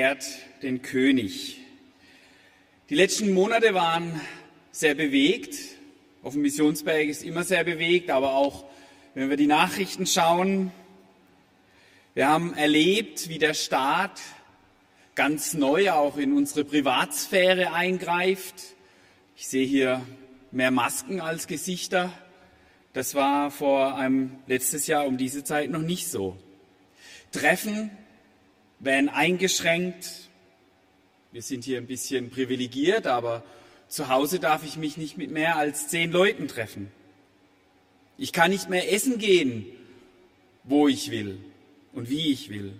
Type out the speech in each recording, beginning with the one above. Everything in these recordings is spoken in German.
Und ehrt den König. Die letzten Monate waren sehr bewegt. Auf dem Missionsberg ist immer sehr bewegt, aber auch wenn wir die Nachrichten schauen. Wir haben erlebt, wie der Staat ganz neu auch in unsere Privatsphäre eingreift. Ich sehe hier mehr Masken als Gesichter. Das war vor einem letztes Jahr um diese Zeit noch nicht so. Treffen werden eingeschränkt. Wir sind hier ein bisschen privilegiert, aber zu Hause darf ich mich nicht mit mehr als zehn Leuten treffen. Ich kann nicht mehr essen gehen, wo ich will und wie ich will.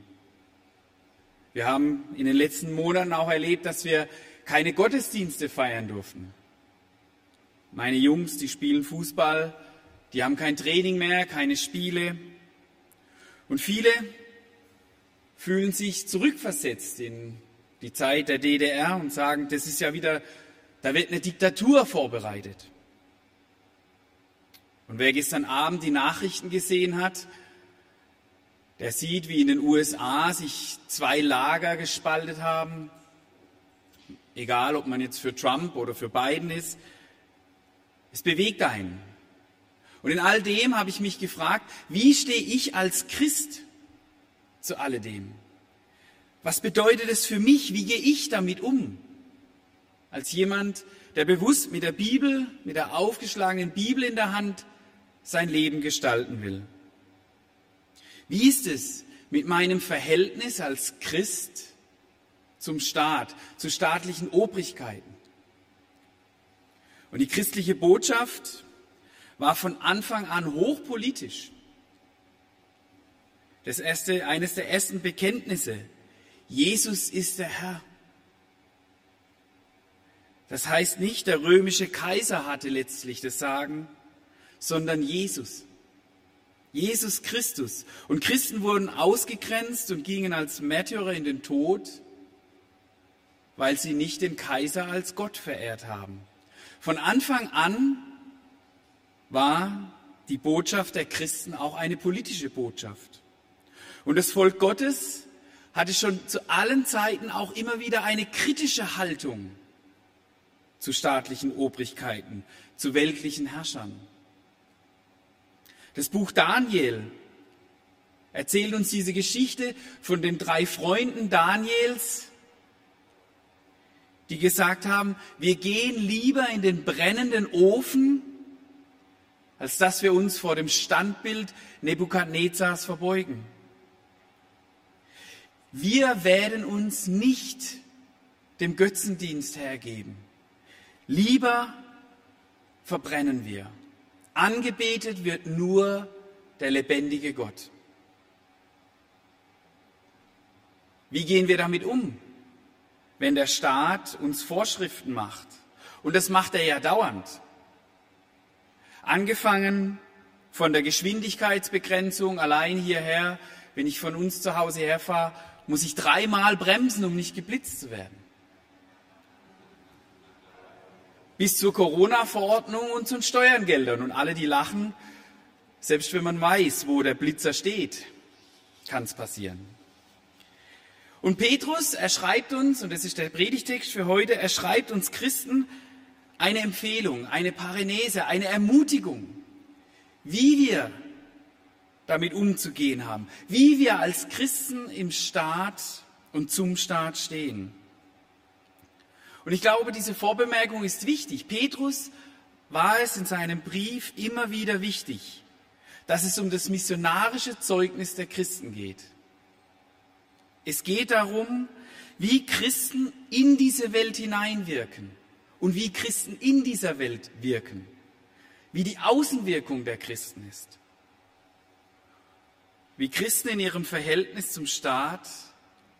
Wir haben in den letzten Monaten auch erlebt, dass wir keine Gottesdienste feiern durften. Meine Jungs, die spielen Fußball, die haben kein Training mehr, keine Spiele. Und viele fühlen sich zurückversetzt in die Zeit der DDR und sagen, das ist ja wieder, da wird eine Diktatur vorbereitet. Und wer gestern Abend die Nachrichten gesehen hat, der sieht, wie in den USA sich zwei Lager gespaltet haben. Egal, ob man jetzt für Trump oder für Biden ist. Es bewegt einen. Und in all dem habe ich mich gefragt, wie stehe ich als Christ zu alledem? Was bedeutet es für mich? Wie gehe ich damit um? Als jemand, der bewusst mit der Bibel, mit der aufgeschlagenen Bibel in der Hand sein Leben gestalten will. Wie ist es mit meinem Verhältnis als Christ zum Staat, zu staatlichen Obrigkeiten? Und die christliche Botschaft war von Anfang an hochpolitisch. Das erste, eines der ersten Bekenntnisse. Jesus ist der Herr. Das heißt nicht, der römische Kaiser hatte letztlich das Sagen, sondern Jesus. Jesus Christus. Und Christen wurden ausgegrenzt und gingen als Märtyrer in den Tod, weil sie nicht den Kaiser als Gott verehrt haben. Von Anfang an war die Botschaft der Christen auch eine politische Botschaft. Und das Volk Gottes hatte schon zu allen Zeiten auch immer wieder eine kritische Haltung zu staatlichen Obrigkeiten, zu weltlichen Herrschern. Das Buch Daniel erzählt uns diese Geschichte von den drei Freunden Daniels, die gesagt haben, wir gehen lieber in den brennenden Ofen, als dass wir uns vor dem Standbild Nebukadnezars verbeugen. Wir werden uns nicht dem Götzendienst hergeben. Lieber verbrennen wir. Angebetet wird nur der lebendige Gott. Wie gehen wir damit um, wenn der Staat uns Vorschriften macht? Und das macht er ja dauernd. Angefangen von der Geschwindigkeitsbegrenzung allein hierher, wenn ich von uns zu Hause herfahre, muss ich dreimal bremsen, um nicht geblitzt zu werden. Bis zur Corona-Verordnung und zu den Steuergeldern. Und alle, die lachen, selbst wenn man weiß, wo der Blitzer steht, kann es passieren. Und Petrus, er schreibt uns, und das ist der Predigtext für heute, er schreibt uns Christen eine Empfehlung, eine Parenese, eine Ermutigung, wie wir damit umzugehen haben, wie wir als Christen im Staat und zum Staat stehen. Und ich glaube, diese Vorbemerkung ist wichtig. Petrus war es in seinem Brief immer wieder wichtig, dass es um das missionarische Zeugnis der Christen geht. Es geht darum, wie Christen in diese Welt hineinwirken und wie Christen in dieser Welt wirken, wie die Außenwirkung der Christen ist. Wie Christen in ihrem Verhältnis zum Staat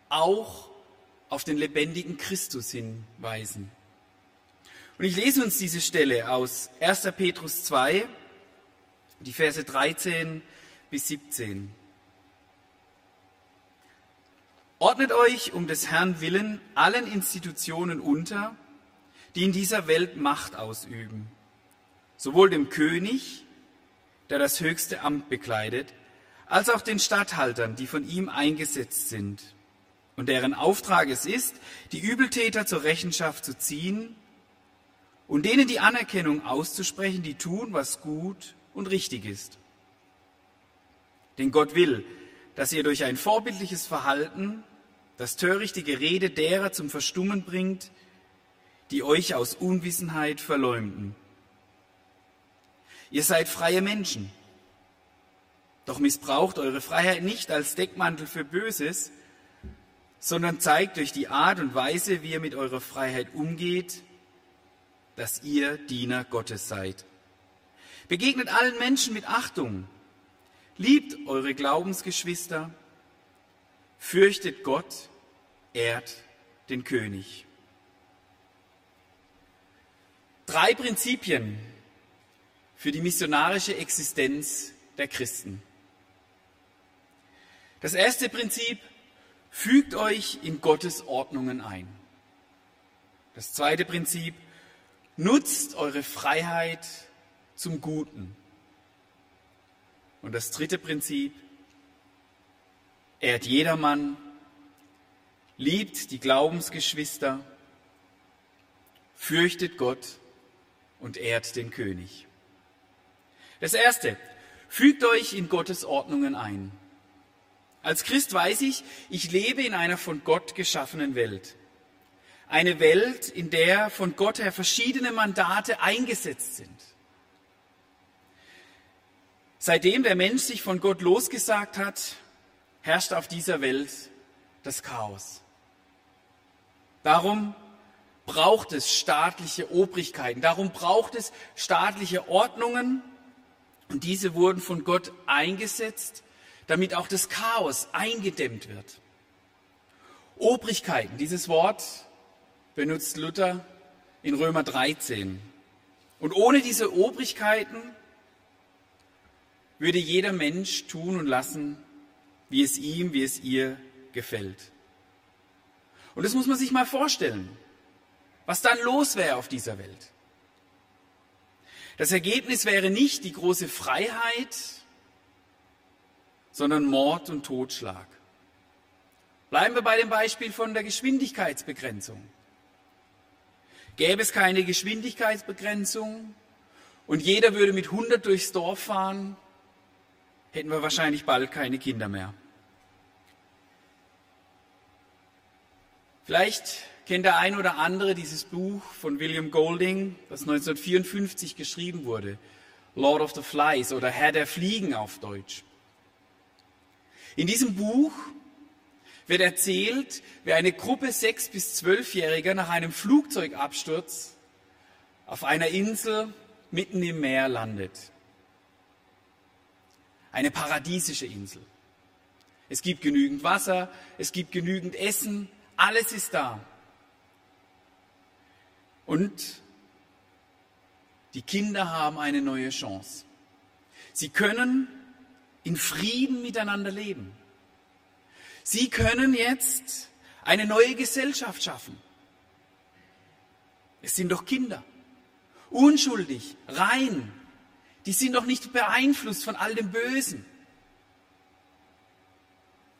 auch auf den lebendigen Christus hinweisen. Und ich lese uns diese Stelle aus 1. Petrus 2, die Verse 13 bis 17. Ordnet euch um des Herrn willen allen Institutionen unter, die in dieser Welt Macht ausüben, sowohl dem König, der das höchste Amt bekleidet, als auch den Statthaltern, die von ihm eingesetzt sind und deren Auftrag es ist, die Übeltäter zur Rechenschaft zu ziehen und denen die Anerkennung auszusprechen, die tun, was gut und richtig ist. Denn Gott will, dass ihr durch ein vorbildliches Verhalten das törichte Gerede derer zum Verstummen bringt, die euch aus Unwissenheit verleumden. Ihr seid freie Menschen, doch missbraucht eure Freiheit nicht als Deckmantel für Böses, sondern zeigt durch die Art und Weise, wie ihr mit eurer Freiheit umgeht, dass ihr Diener Gottes seid. Begegnet allen Menschen mit Achtung, liebt eure Glaubensgeschwister, fürchtet Gott, ehrt den König. Drei Prinzipien für die missionarische Existenz der Christen. Das erste Prinzip, fügt euch in Gottes Ordnungen ein. Das zweite Prinzip, nutzt eure Freiheit zum Guten. Und das dritte Prinzip, ehrt jedermann, liebt die Glaubensgeschwister, fürchtet Gott und ehrt den König. Das erste, fügt euch in Gottes Ordnungen ein. Als Christ weiß ich, ich lebe in einer von Gott geschaffenen Welt. Eine Welt, in der von Gott her verschiedene Mandate eingesetzt sind. Seitdem der Mensch sich von Gott losgesagt hat, herrscht auf dieser Welt das Chaos. Darum braucht es staatliche Obrigkeiten, darum braucht es staatliche Ordnungen und diese wurden von Gott eingesetzt, damit auch das Chaos eingedämmt wird. Obrigkeiten, dieses Wort benutzt Luther in Römer 13. Und ohne diese Obrigkeiten würde jeder Mensch tun und lassen, wie es ihm, wie es ihr gefällt. Und das muss man sich mal vorstellen, was dann los wäre auf dieser Welt. Das Ergebnis wäre nicht die große Freiheit, sondern Mord und Totschlag. Bleiben wir bei dem Beispiel von der Geschwindigkeitsbegrenzung. Gäbe es keine Geschwindigkeitsbegrenzung und jeder würde mit 100 durchs Dorf fahren, hätten wir wahrscheinlich bald keine Kinder mehr. Vielleicht kennt der ein oder andere dieses Buch von William Golding, das 1954 geschrieben wurde, Lord of the Flies oder Herr der Fliegen auf Deutsch. In diesem Buch wird erzählt, wie eine Gruppe sechs bis zwölfjähriger nach einem Flugzeugabsturz auf einer Insel mitten im Meer landet. Eine paradiesische Insel. Es gibt genügend Wasser, es gibt genügend Essen, alles ist da. Und die Kinder haben eine neue Chance. Sie können in Frieden miteinander leben. Sie können jetzt eine neue Gesellschaft schaffen. Es sind doch Kinder, unschuldig, rein. Die sind doch nicht beeinflusst von all dem Bösen.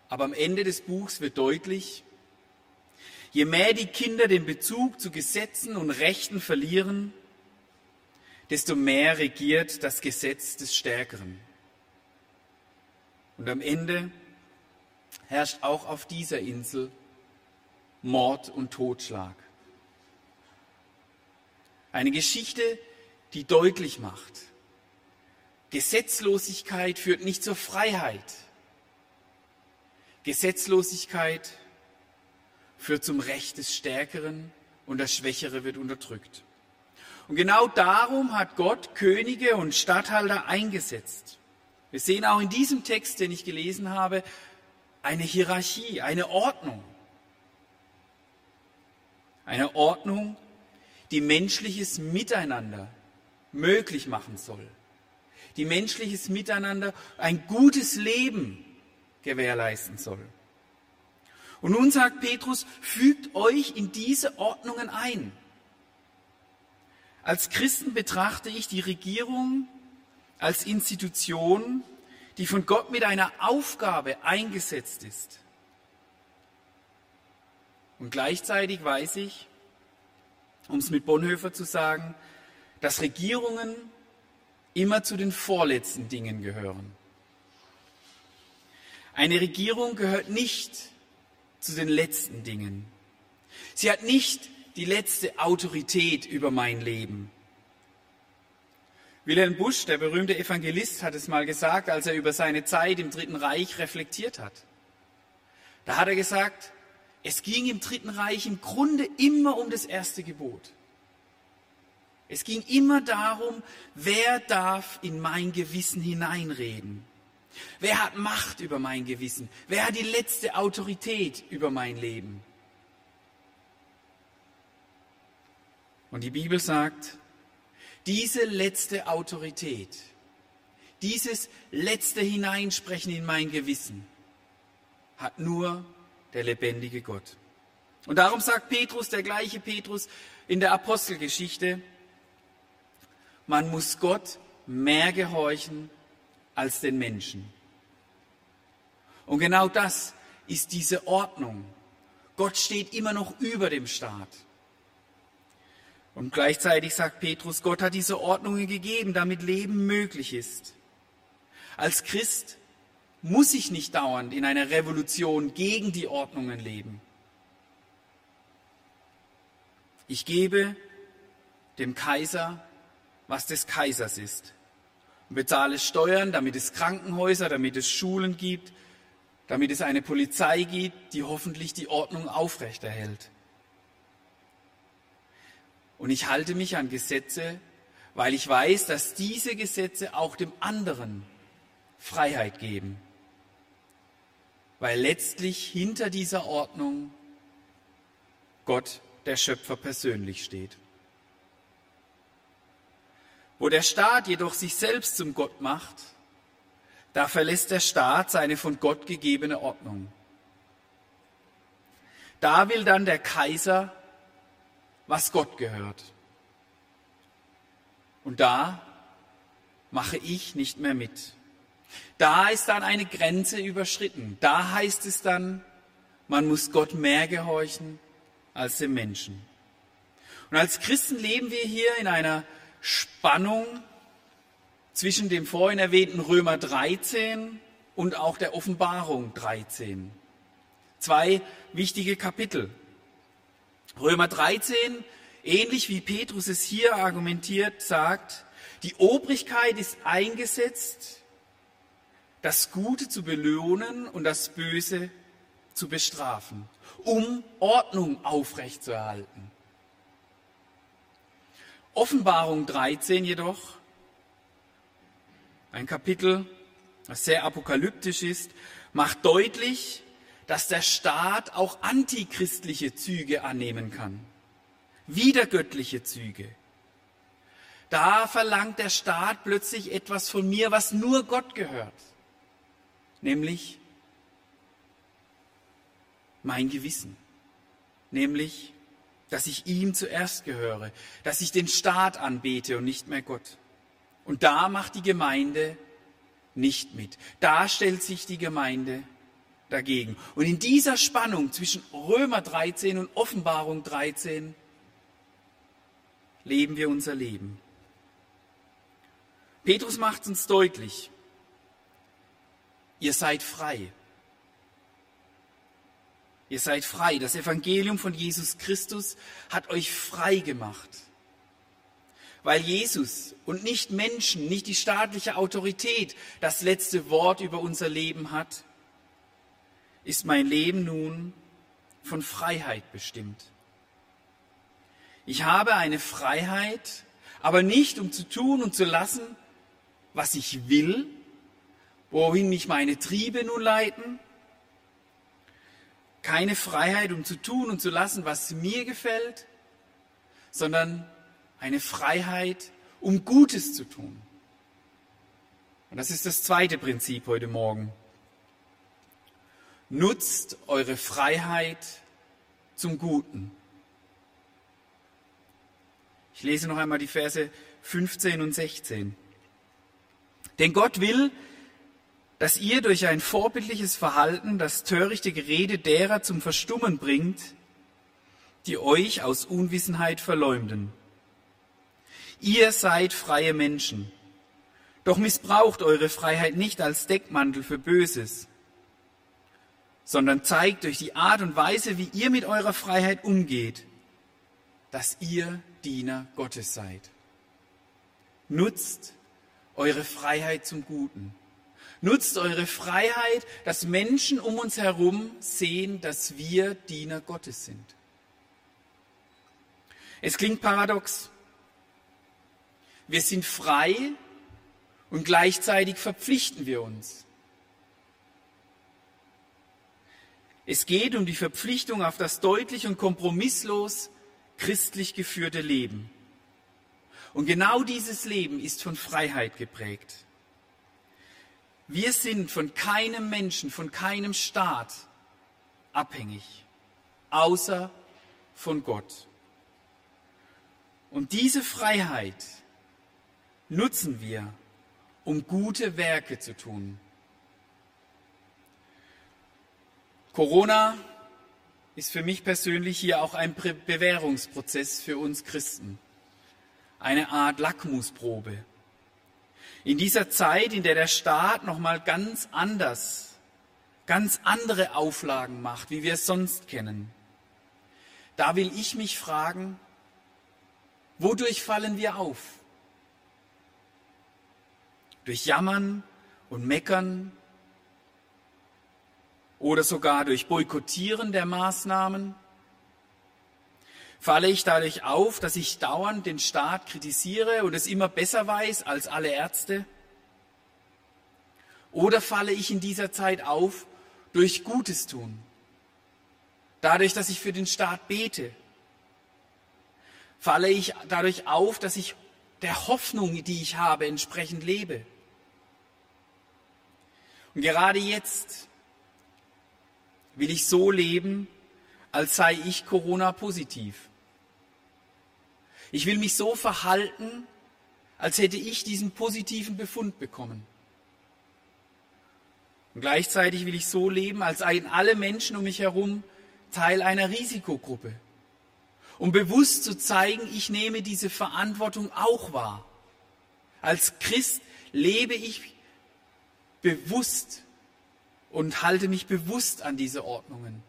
Aber am Ende des Buchs wird deutlich, je mehr die Kinder den Bezug zu Gesetzen und Rechten verlieren, desto mehr regiert das Gesetz des Stärkeren. Und am Ende herrscht auch auf dieser Insel Mord und Totschlag. Eine Geschichte, die deutlich macht, Gesetzlosigkeit führt nicht zur Freiheit. Gesetzlosigkeit führt zum Recht des Stärkeren und das Schwächere wird unterdrückt. Und genau darum hat Gott Könige und Statthalter eingesetzt Wir sehen auch in diesem Text, den ich gelesen habe, eine Hierarchie, eine Ordnung. Eine Ordnung, die menschliches Miteinander möglich machen soll. Die menschliches Miteinander ein gutes Leben gewährleisten soll. Und nun sagt Petrus, fügt euch in diese Ordnungen ein. Als Christen betrachte ich die Regierung als Institution, die von Gott mit einer Aufgabe eingesetzt ist. Und gleichzeitig weiß ich, um es mit Bonhoeffer zu sagen, dass Regierungen immer zu den vorletzten Dingen gehören. Eine Regierung gehört nicht zu den letzten Dingen. Sie hat nicht die letzte Autorität über mein Leben. Wilhelm Busch, der berühmte Evangelist, hat es mal gesagt, als er über seine Zeit im Dritten Reich reflektiert hat. Da hat er gesagt, es ging im Dritten Reich im Grunde immer um das erste Gebot. Es ging immer darum, wer darf in mein Gewissen hineinreden? Wer hat Macht über mein Gewissen? Wer hat die letzte Autorität über mein Leben? Und die Bibel sagt, diese letzte Autorität, dieses letzte Hineinsprechen in mein Gewissen hat nur der lebendige Gott. Und darum sagt Petrus, der gleiche Petrus in der Apostelgeschichte, man muss Gott mehr gehorchen als den Menschen. Und genau das ist diese Ordnung. Gott steht immer noch über dem Staat. Und gleichzeitig sagt Petrus, Gott hat diese Ordnungen gegeben, damit Leben möglich ist. Als Christ muss ich nicht dauernd in einer Revolution gegen die Ordnungen leben. Ich gebe dem Kaiser, was des Kaisers ist. Und bezahle Steuern, damit es Krankenhäuser, damit es Schulen gibt, damit es eine Polizei gibt, die hoffentlich die Ordnung aufrechterhält. Und ich halte mich an Gesetze, weil ich weiß, dass diese Gesetze auch dem anderen Freiheit geben. Weil letztlich hinter dieser Ordnung Gott, der Schöpfer, persönlich steht. Wo der Staat jedoch sich selbst zum Gott macht, da verlässt der Staat seine von Gott gegebene Ordnung. Da will dann der Kaiser was Gott gehört. Und da mache ich nicht mehr mit. Da ist dann eine Grenze überschritten. Da heißt es dann, man muss Gott mehr gehorchen als dem Menschen. Und als Christen leben wir hier in einer Spannung zwischen dem vorhin erwähnten Römer 13 und auch der Offenbarung 13. Zwei wichtige Kapitel. Römer 13, ähnlich wie Petrus es hier argumentiert, sagt, die Obrigkeit ist eingesetzt, das Gute zu belohnen und das Böse zu bestrafen, um Ordnung aufrechtzuerhalten. Offenbarung 13 jedoch, ein Kapitel, das sehr apokalyptisch ist, macht deutlich, dass der Staat auch antichristliche Züge annehmen kann, wiedergöttliche Züge. Da verlangt der Staat plötzlich etwas von mir, was nur Gott gehört, nämlich mein Gewissen, nämlich, dass ich ihm zuerst gehöre, dass ich den Staat anbete und nicht mehr Gott. Und da macht die Gemeinde nicht mit. Da stellt sich die Gemeinde dagegen. Und in dieser Spannung zwischen Römer 13 und Offenbarung 13 leben wir unser Leben. Petrus macht uns deutlich, ihr seid frei. Ihr seid frei. Das Evangelium von Jesus Christus hat euch frei gemacht. Weil Jesus und nicht Menschen, nicht die staatliche Autorität das letzte Wort über unser Leben hat, ist mein Leben nun von Freiheit bestimmt. Ich habe eine Freiheit, aber nicht um zu tun und zu lassen, was ich will, wohin mich meine Triebe nun leiten. Keine Freiheit, um zu tun und zu lassen, was mir gefällt, sondern eine Freiheit, um Gutes zu tun. Und das ist das zweite Prinzip heute Morgen. Nutzt eure Freiheit zum Guten. Ich lese noch einmal die Verse 15 und 16. Denn Gott will, dass ihr durch ein vorbildliches Verhalten das törichte Gerede derer zum Verstummen bringt, die euch aus Unwissenheit verleumden. Ihr seid freie Menschen, doch missbraucht eure Freiheit nicht als Deckmantel für Böses, sondern zeigt durch die Art und Weise, wie ihr mit eurer Freiheit umgeht, dass ihr Diener Gottes seid. Nutzt eure Freiheit zum Guten. Nutzt eure Freiheit, dass Menschen um uns herum sehen, dass wir Diener Gottes sind. Es klingt paradox. Wir sind frei und gleichzeitig verpflichten wir uns. Es geht um die Verpflichtung auf das deutlich und kompromisslos christlich geführte Leben. Und genau dieses Leben ist von Freiheit geprägt. Wir sind von keinem Menschen, von keinem Staat abhängig, außer von Gott. Und diese Freiheit nutzen wir, um gute Werke zu tun. Corona ist für mich persönlich hier auch ein Bewährungsprozess für uns Christen. Eine Art Lackmusprobe. In dieser Zeit, in der der Staat nochmal ganz anders, ganz andere Auflagen macht, wie wir es sonst kennen, da will ich mich fragen, wodurch fallen wir auf? Durch Jammern und Meckern oder sogar durch Boykottieren der Maßnahmen? Falle ich dadurch auf, dass ich dauernd den Staat kritisiere und es immer besser weiß als alle Ärzte? Oder falle ich in dieser Zeit auf durch Gutes tun? Dadurch, dass ich für den Staat bete? Falle ich dadurch auf, dass ich der Hoffnung, die ich habe, entsprechend lebe? Und gerade jetzt will ich so leben, als sei ich Corona-positiv. Ich will mich so verhalten, als hätte ich diesen positiven Befund bekommen. Und gleichzeitig will ich so leben, als seien alle Menschen um mich herum Teil einer Risikogruppe. Um bewusst zu zeigen, ich nehme diese Verantwortung auch wahr. Als Christ lebe ich bewusst und halte mich bewusst an diese Ordnungen.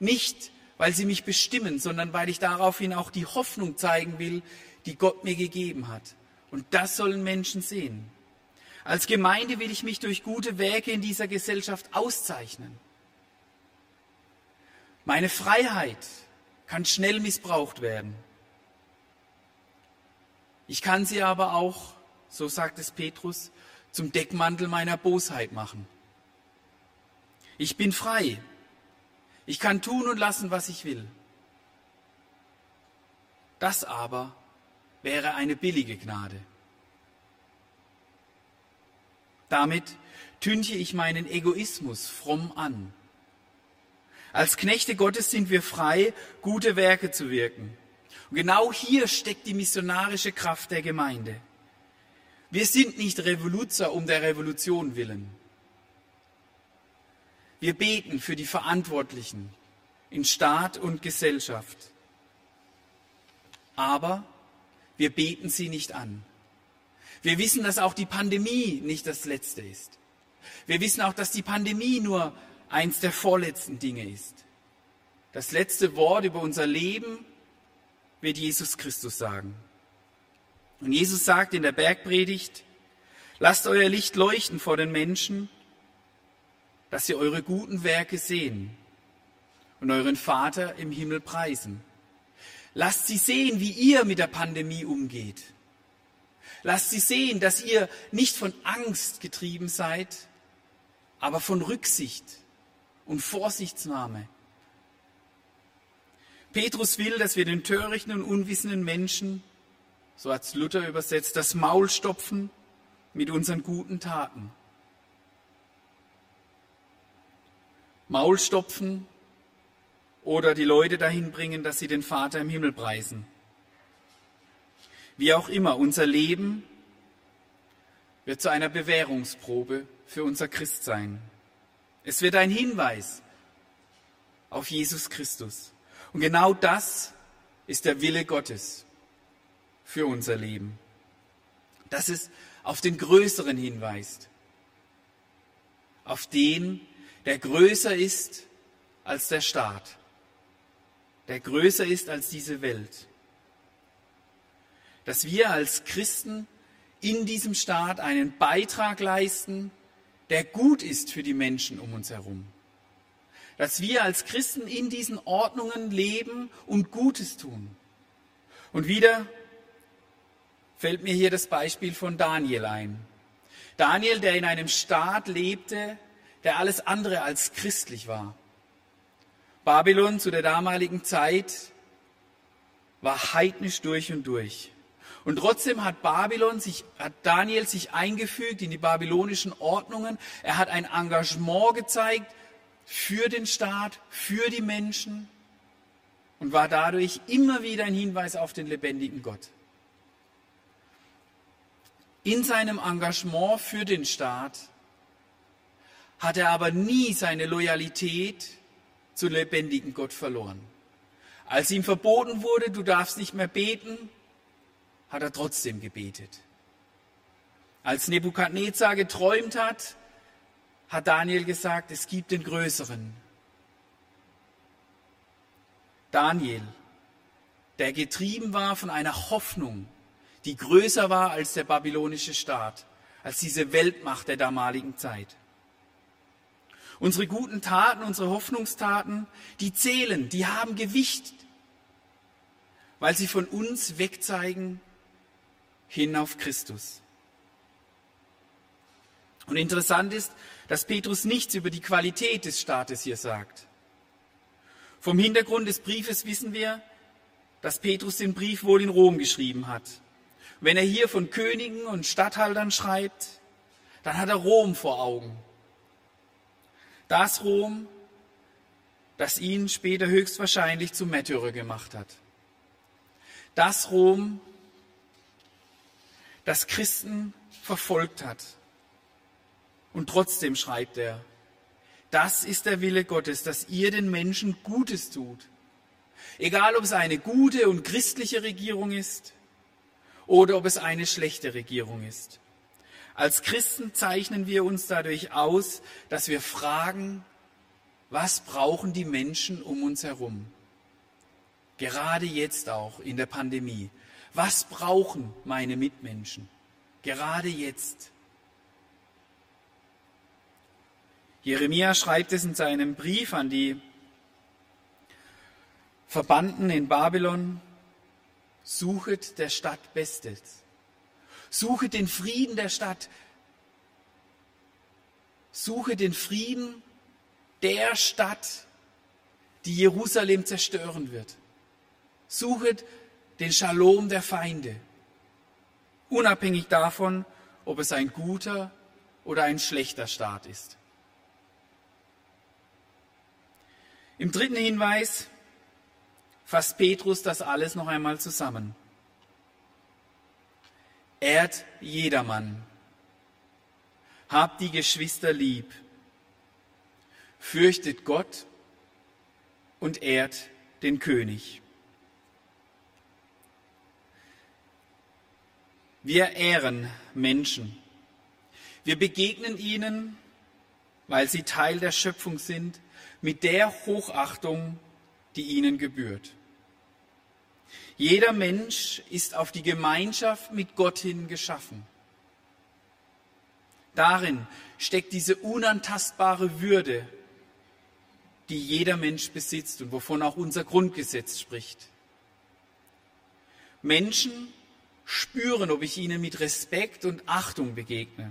Nicht, weil sie mich bestimmen, sondern weil ich daraufhin auch die Hoffnung zeigen will, die Gott mir gegeben hat. Und das sollen Menschen sehen. Als Gemeinde will ich mich durch gute Werke in dieser Gesellschaft auszeichnen. Meine Freiheit kann schnell missbraucht werden. Ich kann sie aber auch, so sagt es Petrus, zum Deckmantel meiner Bosheit machen. Ich bin frei. Ich kann tun und lassen, was ich will. Das aber wäre eine billige Gnade. Damit tünche ich meinen Egoismus fromm an. Als Knechte Gottes sind wir frei, gute Werke zu wirken. Und genau hier steckt die missionarische Kraft der Gemeinde. Wir sind nicht Revoluzer um der Revolution willen. Wir beten für die Verantwortlichen in Staat und Gesellschaft. Aber wir beten sie nicht an. Wir wissen, dass auch die Pandemie nicht das Letzte ist. Wir wissen auch, dass die Pandemie nur eins der vorletzten Dinge ist. Das letzte Wort über unser Leben wird Jesus Christus sagen. Und Jesus sagt in der Bergpredigt, lasst euer Licht leuchten vor den Menschen, dass sie eure guten Werke sehen und euren Vater im Himmel preisen. Lasst sie sehen, wie ihr mit der Pandemie umgeht. Lasst sie sehen, dass ihr nicht von Angst getrieben seid, aber von Rücksicht und Vorsichtsnahme. Petrus will, dass wir den törichten und unwissenden Menschen, so hat Luther übersetzt, das Maul stopfen mit unseren guten Taten. Maul stopfen oder die Leute dahin bringen, dass sie den Vater im Himmel preisen. Wie auch immer, unser Leben wird zu einer Bewährungsprobe für unser Christsein. Es wird ein Hinweis auf Jesus Christus. Und genau das ist der Wille Gottes für unser Leben. Dass es auf den Größeren hinweist. Auf den, der größer ist als der Staat. Der größer ist als diese Welt. Dass wir als Christen in diesem Staat einen Beitrag leisten, der gut ist für die Menschen um uns herum. Dass wir als Christen in diesen Ordnungen leben und Gutes tun. Und wieder fällt mir hier das Beispiel von Daniel ein. Daniel, der in einem Staat lebte, der alles andere als christlich war. Babylon zu der damaligen Zeit war heidnisch durch und durch. Und trotzdem hat Babylon sich, hat Daniel sich eingefügt in die babylonischen Ordnungen. Er hat ein Engagement gezeigt für den Staat, für die Menschen und war dadurch immer wieder ein Hinweis auf den lebendigen Gott. In seinem Engagement für den Staat hat er aber nie seine Loyalität zu lebendigen Gott verloren. Als ihm verboten wurde, du darfst nicht mehr beten, hat er trotzdem gebetet. Als Nebukadnezar geträumt hat, hat Daniel gesagt, es gibt den Größeren. Daniel, der getrieben war von einer Hoffnung, die größer war als der babylonische Staat, als diese Weltmacht der damaligen Zeit. Unsere guten Taten, unsere Hoffnungstaten, die zählen, die haben Gewicht, weil sie von uns wegzeigen, hin auf Christus. Und interessant ist, dass Petrus nichts über die Qualität des Staates hier sagt. Vom Hintergrund des Briefes wissen wir, dass Petrus den Brief wohl in Rom geschrieben hat. Wenn er hier von Königen und Statthaltern schreibt, dann hat er Rom vor Augen. Das Rom, das ihn später höchstwahrscheinlich zum Märtyrer gemacht hat. Das Rom, das Christen verfolgt hat. Und trotzdem schreibt er, das ist der Wille Gottes, dass ihr den Menschen Gutes tut. Egal, ob es eine gute und christliche Regierung ist oder ob es eine schlechte Regierung ist. Als Christen zeichnen wir uns dadurch aus, dass wir fragen, was brauchen die Menschen um uns herum? Gerade jetzt auch in der Pandemie. Was brauchen meine Mitmenschen gerade jetzt? Jeremia schreibt es in seinem Brief an die Verbannten in Babylon, suchet der Stadt Bestes. Suche den Frieden der Stadt. Suche den Frieden der Stadt, die Jerusalem zerstören wird. Suchet den Shalom der Feinde, unabhängig davon, ob es ein guter oder ein schlechter Staat ist. Im dritten Hinweis fasst Petrus das alles noch einmal zusammen. Ehrt jedermann. Habt die Geschwister lieb. Fürchtet Gott und ehrt den König. Wir ehren Menschen. Wir begegnen ihnen, weil sie Teil der Schöpfung sind, mit der Hochachtung, die ihnen gebührt. Jeder Mensch ist auf die Gemeinschaft mit Gott hin geschaffen. Darin steckt diese unantastbare Würde, die jeder Mensch besitzt und wovon auch unser Grundgesetz spricht. Menschen spüren, ob ich ihnen mit Respekt und Achtung begegne.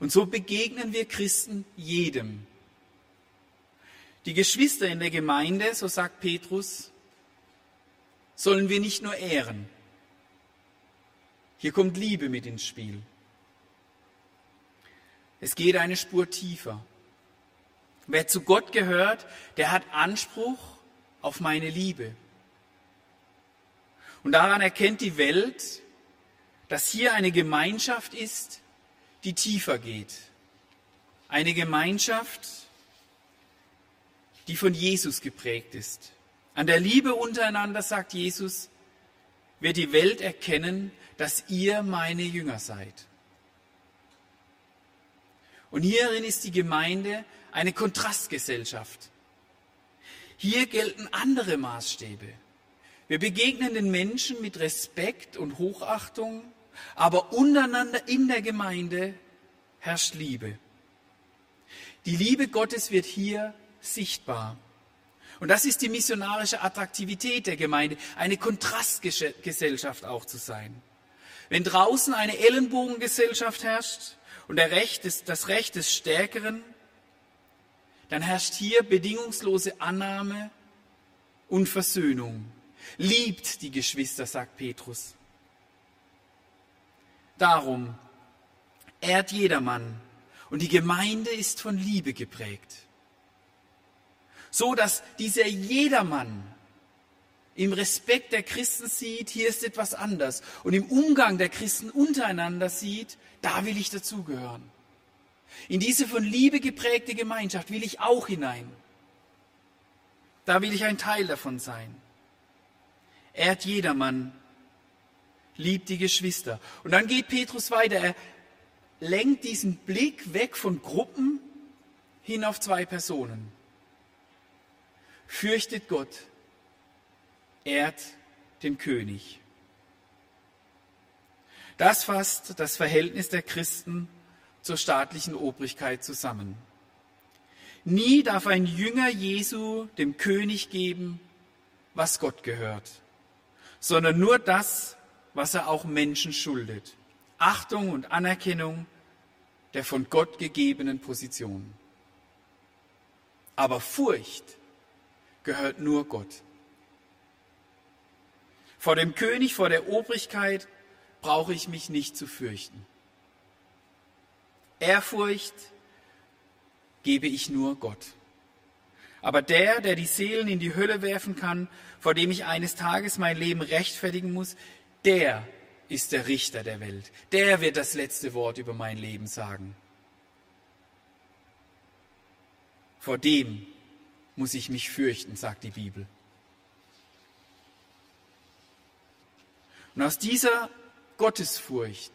Und so begegnen wir Christen jedem. Die Geschwister in der Gemeinde, so sagt Petrus, sollen wir nicht nur ehren. Hier kommt Liebe mit ins Spiel. Es geht eine Spur tiefer. Wer zu Gott gehört, der hat Anspruch auf meine Liebe. Und daran erkennt die Welt, dass hier eine Gemeinschaft ist, die tiefer geht. Eine Gemeinschaft, die von Jesus geprägt ist. An der Liebe untereinander, sagt Jesus, wird die Welt erkennen, dass ihr meine Jünger seid. Und hierin ist die Gemeinde eine Kontrastgesellschaft. Hier gelten andere Maßstäbe. Wir begegnen den Menschen mit Respekt und Hochachtung, aber untereinander in der Gemeinde herrscht Liebe. Die Liebe Gottes wird hier sichtbar. Und das ist die missionarische Attraktivität der Gemeinde, eine Kontrastgesellschaft auch zu sein. Wenn draußen eine Ellenbogengesellschaft herrscht und Recht des, das Recht des Stärkeren, dann herrscht hier bedingungslose Annahme und Versöhnung. Liebt die Geschwister, sagt Petrus. Darum ehrt jedermann und die Gemeinde ist von Liebe geprägt. So dass dieser jedermann im Respekt der Christen sieht, hier ist etwas anders und im Umgang der Christen untereinander sieht, da will ich dazugehören. In diese von Liebe geprägte Gemeinschaft will ich auch hinein. Da will ich ein Teil davon sein. Ehrt jedermann, liebt die Geschwister. Und dann geht Petrus weiter. Er lenkt diesen Blick weg von Gruppen hin auf zwei Personen. Fürchtet Gott, ehrt den König. Das fasst das Verhältnis der Christen zur staatlichen Obrigkeit zusammen. Nie darf ein Jünger Jesu dem König geben, was Gott gehört, sondern nur das, was er auch Menschen schuldet. Achtung und Anerkennung der von Gott gegebenen Position. Aber Furcht gehört nur Gott. Vor dem König, vor der Obrigkeit brauche ich mich nicht zu fürchten. Ehrfurcht gebe ich nur Gott. Aber der, der die Seelen in die Hölle werfen kann, vor dem ich eines Tages mein Leben rechtfertigen muss, der ist der Richter der Welt. Der wird das letzte Wort über mein Leben sagen. Vor dem muss ich mich fürchten, sagt die Bibel. Und aus dieser Gottesfurcht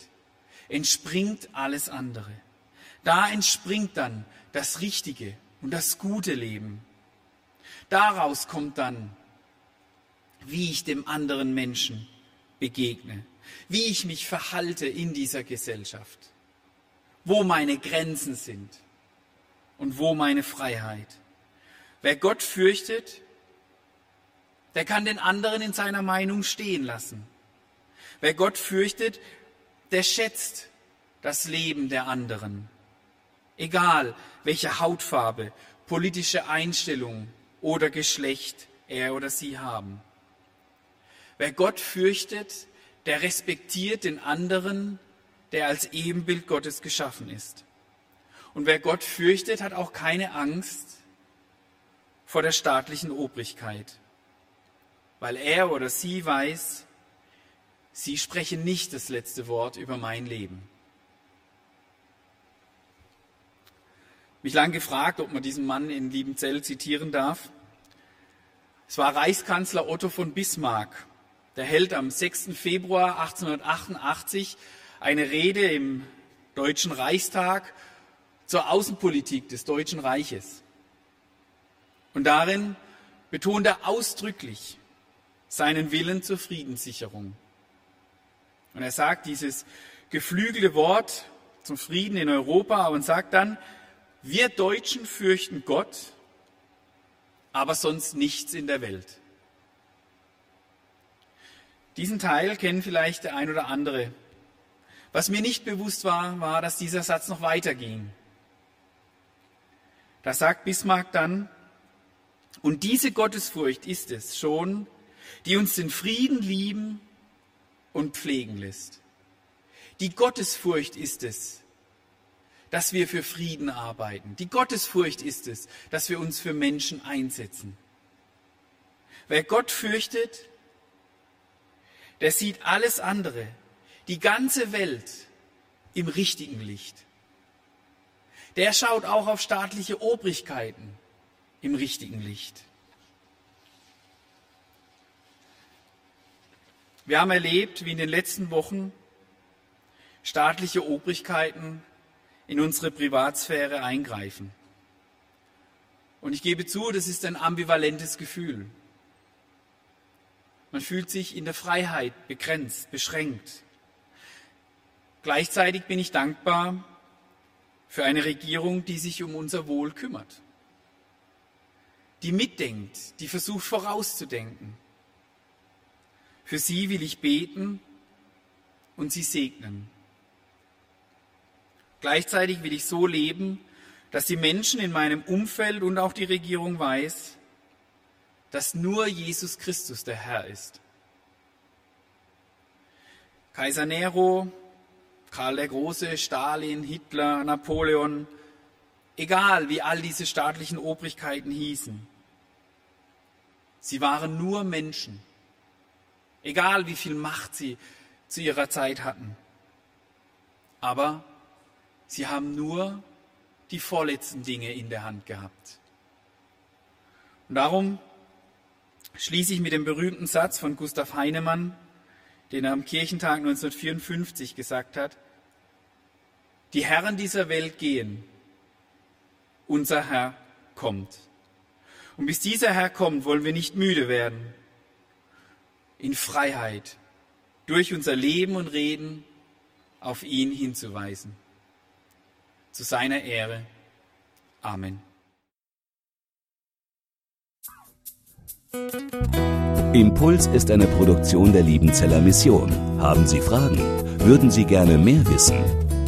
entspringt alles andere. Da entspringt dann das richtige und das gute Leben. Daraus kommt dann, wie ich dem anderen Menschen begegne, wie ich mich verhalte in dieser Gesellschaft, wo meine Grenzen sind und wo meine Freiheit. Wer Gott fürchtet, der kann den anderen in seiner Meinung stehen lassen. Wer Gott fürchtet, der schätzt das Leben der anderen egal welche Hautfarbe, politische Einstellung oder Geschlecht er oder sie haben. Wer Gott fürchtet, der respektiert den anderen, der als Ebenbild Gottes geschaffen ist. Und wer Gott fürchtet, hat auch keine Angst vor der staatlichen Obrigkeit, weil er oder sie weiß, sie sprechen nicht das letzte Wort über mein Leben. mich lang gefragt, ob man diesen Mann in Liebenzell zitieren darf. Es war Reichskanzler Otto von Bismarck. Der hält am 6. Februar 1888 eine Rede im Deutschen Reichstag zur Außenpolitik des Deutschen Reiches. Und darin betont er ausdrücklich seinen Willen zur Friedenssicherung. Und er sagt dieses geflügelte Wort zum Frieden in Europa und sagt dann, wir Deutschen fürchten Gott, aber sonst nichts in der Welt. Diesen Teil kennen vielleicht der ein oder andere. Was mir nicht bewusst war, war, dass dieser Satz noch weiterging. Da sagt Bismarck dann, und diese Gottesfurcht ist es schon, die uns den Frieden lieben und pflegen lässt. Die Gottesfurcht ist es, dass wir für Frieden arbeiten. Die Gottesfurcht ist es, dass wir uns für Menschen einsetzen. Wer Gott fürchtet, der sieht alles andere, die ganze Welt im richtigen Licht. Der schaut auch auf staatliche Obrigkeiten im richtigen Licht. Wir haben erlebt, wie in den letzten Wochen staatliche Obrigkeiten in unsere Privatsphäre eingreifen. Und ich gebe zu, das ist ein ambivalentes Gefühl. Man fühlt sich in der Freiheit begrenzt, beschränkt. Gleichzeitig bin ich dankbar für eine Regierung, die sich um unser Wohl kümmert, die mitdenkt, die versucht vorauszudenken. Für sie will ich beten und sie segnen. Gleichzeitig will ich so leben, dass die Menschen in meinem Umfeld und auch die Regierung weiß, dass nur Jesus Christus der Herr ist. Kaiser Nero, Karl der Große, Stalin, Hitler, Napoleon, egal wie all diese staatlichen Obrigkeiten hießen, sie waren nur Menschen, egal wie viel Macht sie zu ihrer Zeit hatten. Aber Sie haben nur die vorletzten Dinge in der Hand gehabt. Und darum schließe ich mit dem berühmten Satz von Gustav Heinemann, den er am Kirchentag 1954 gesagt hat, die Herren dieser Welt gehen, unser Herr kommt. Und bis dieser Herr kommt, wollen wir nicht müde werden, in Freiheit durch unser Leben und Reden auf ihn hinzuweisen zu seiner Ehre. Amen. Impuls ist eine Produktion der Liebenzeller Mission. Haben Sie Fragen? Würden Sie gerne mehr wissen?